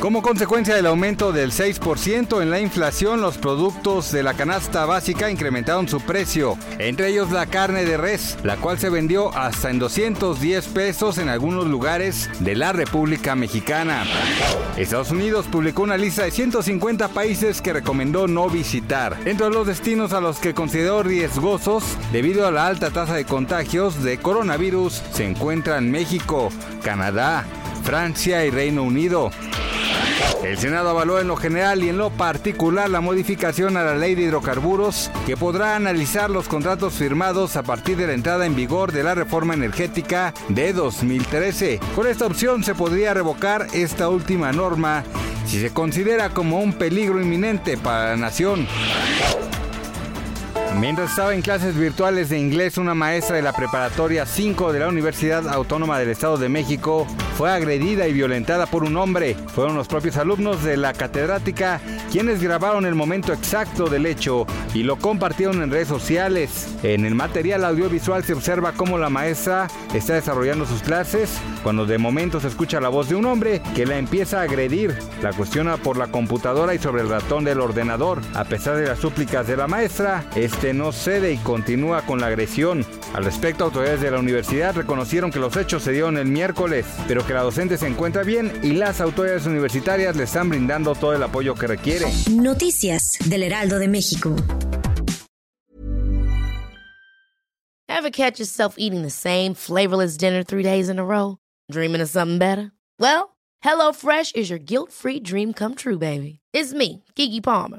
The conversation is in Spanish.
Como consecuencia del aumento del 6% en la inflación, los productos de la canasta básica incrementaron su precio, entre ellos la carne de res, la cual se vendió hasta en 210 pesos en algunos lugares de la República Mexicana. Estados Unidos publicó una lista de 150 países que recomendó no visitar. Entre los destinos a los que consideró riesgosos debido a la alta tasa de contagios de coronavirus se encuentran México, Canadá, Francia y Reino Unido. El Senado avaló en lo general y en lo particular la modificación a la ley de hidrocarburos que podrá analizar los contratos firmados a partir de la entrada en vigor de la reforma energética de 2013. Con esta opción se podría revocar esta última norma si se considera como un peligro inminente para la nación. Mientras estaba en clases virtuales de inglés, una maestra de la preparatoria 5 de la Universidad Autónoma del Estado de México fue agredida y violentada por un hombre. Fueron los propios alumnos de la catedrática quienes grabaron el momento exacto del hecho y lo compartieron en redes sociales. En el material audiovisual se observa cómo la maestra está desarrollando sus clases cuando de momento se escucha la voz de un hombre que la empieza a agredir. La cuestiona por la computadora y sobre el ratón del ordenador. A pesar de las súplicas de la maestra, este no cede y continúa con la agresión. Al respecto, autoridades de la universidad reconocieron que los hechos se dieron el miércoles, pero que la docente se encuentra bien y las autoridades universitarias le están brindando todo el apoyo que requiere. Noticias del Heraldo de México. Ever catch yourself eating the same flavorless dinner three days in a row? Dreaming of something better? Well, HelloFresh is your guilt-free dream come true, baby. It's me, Kiki Palmer.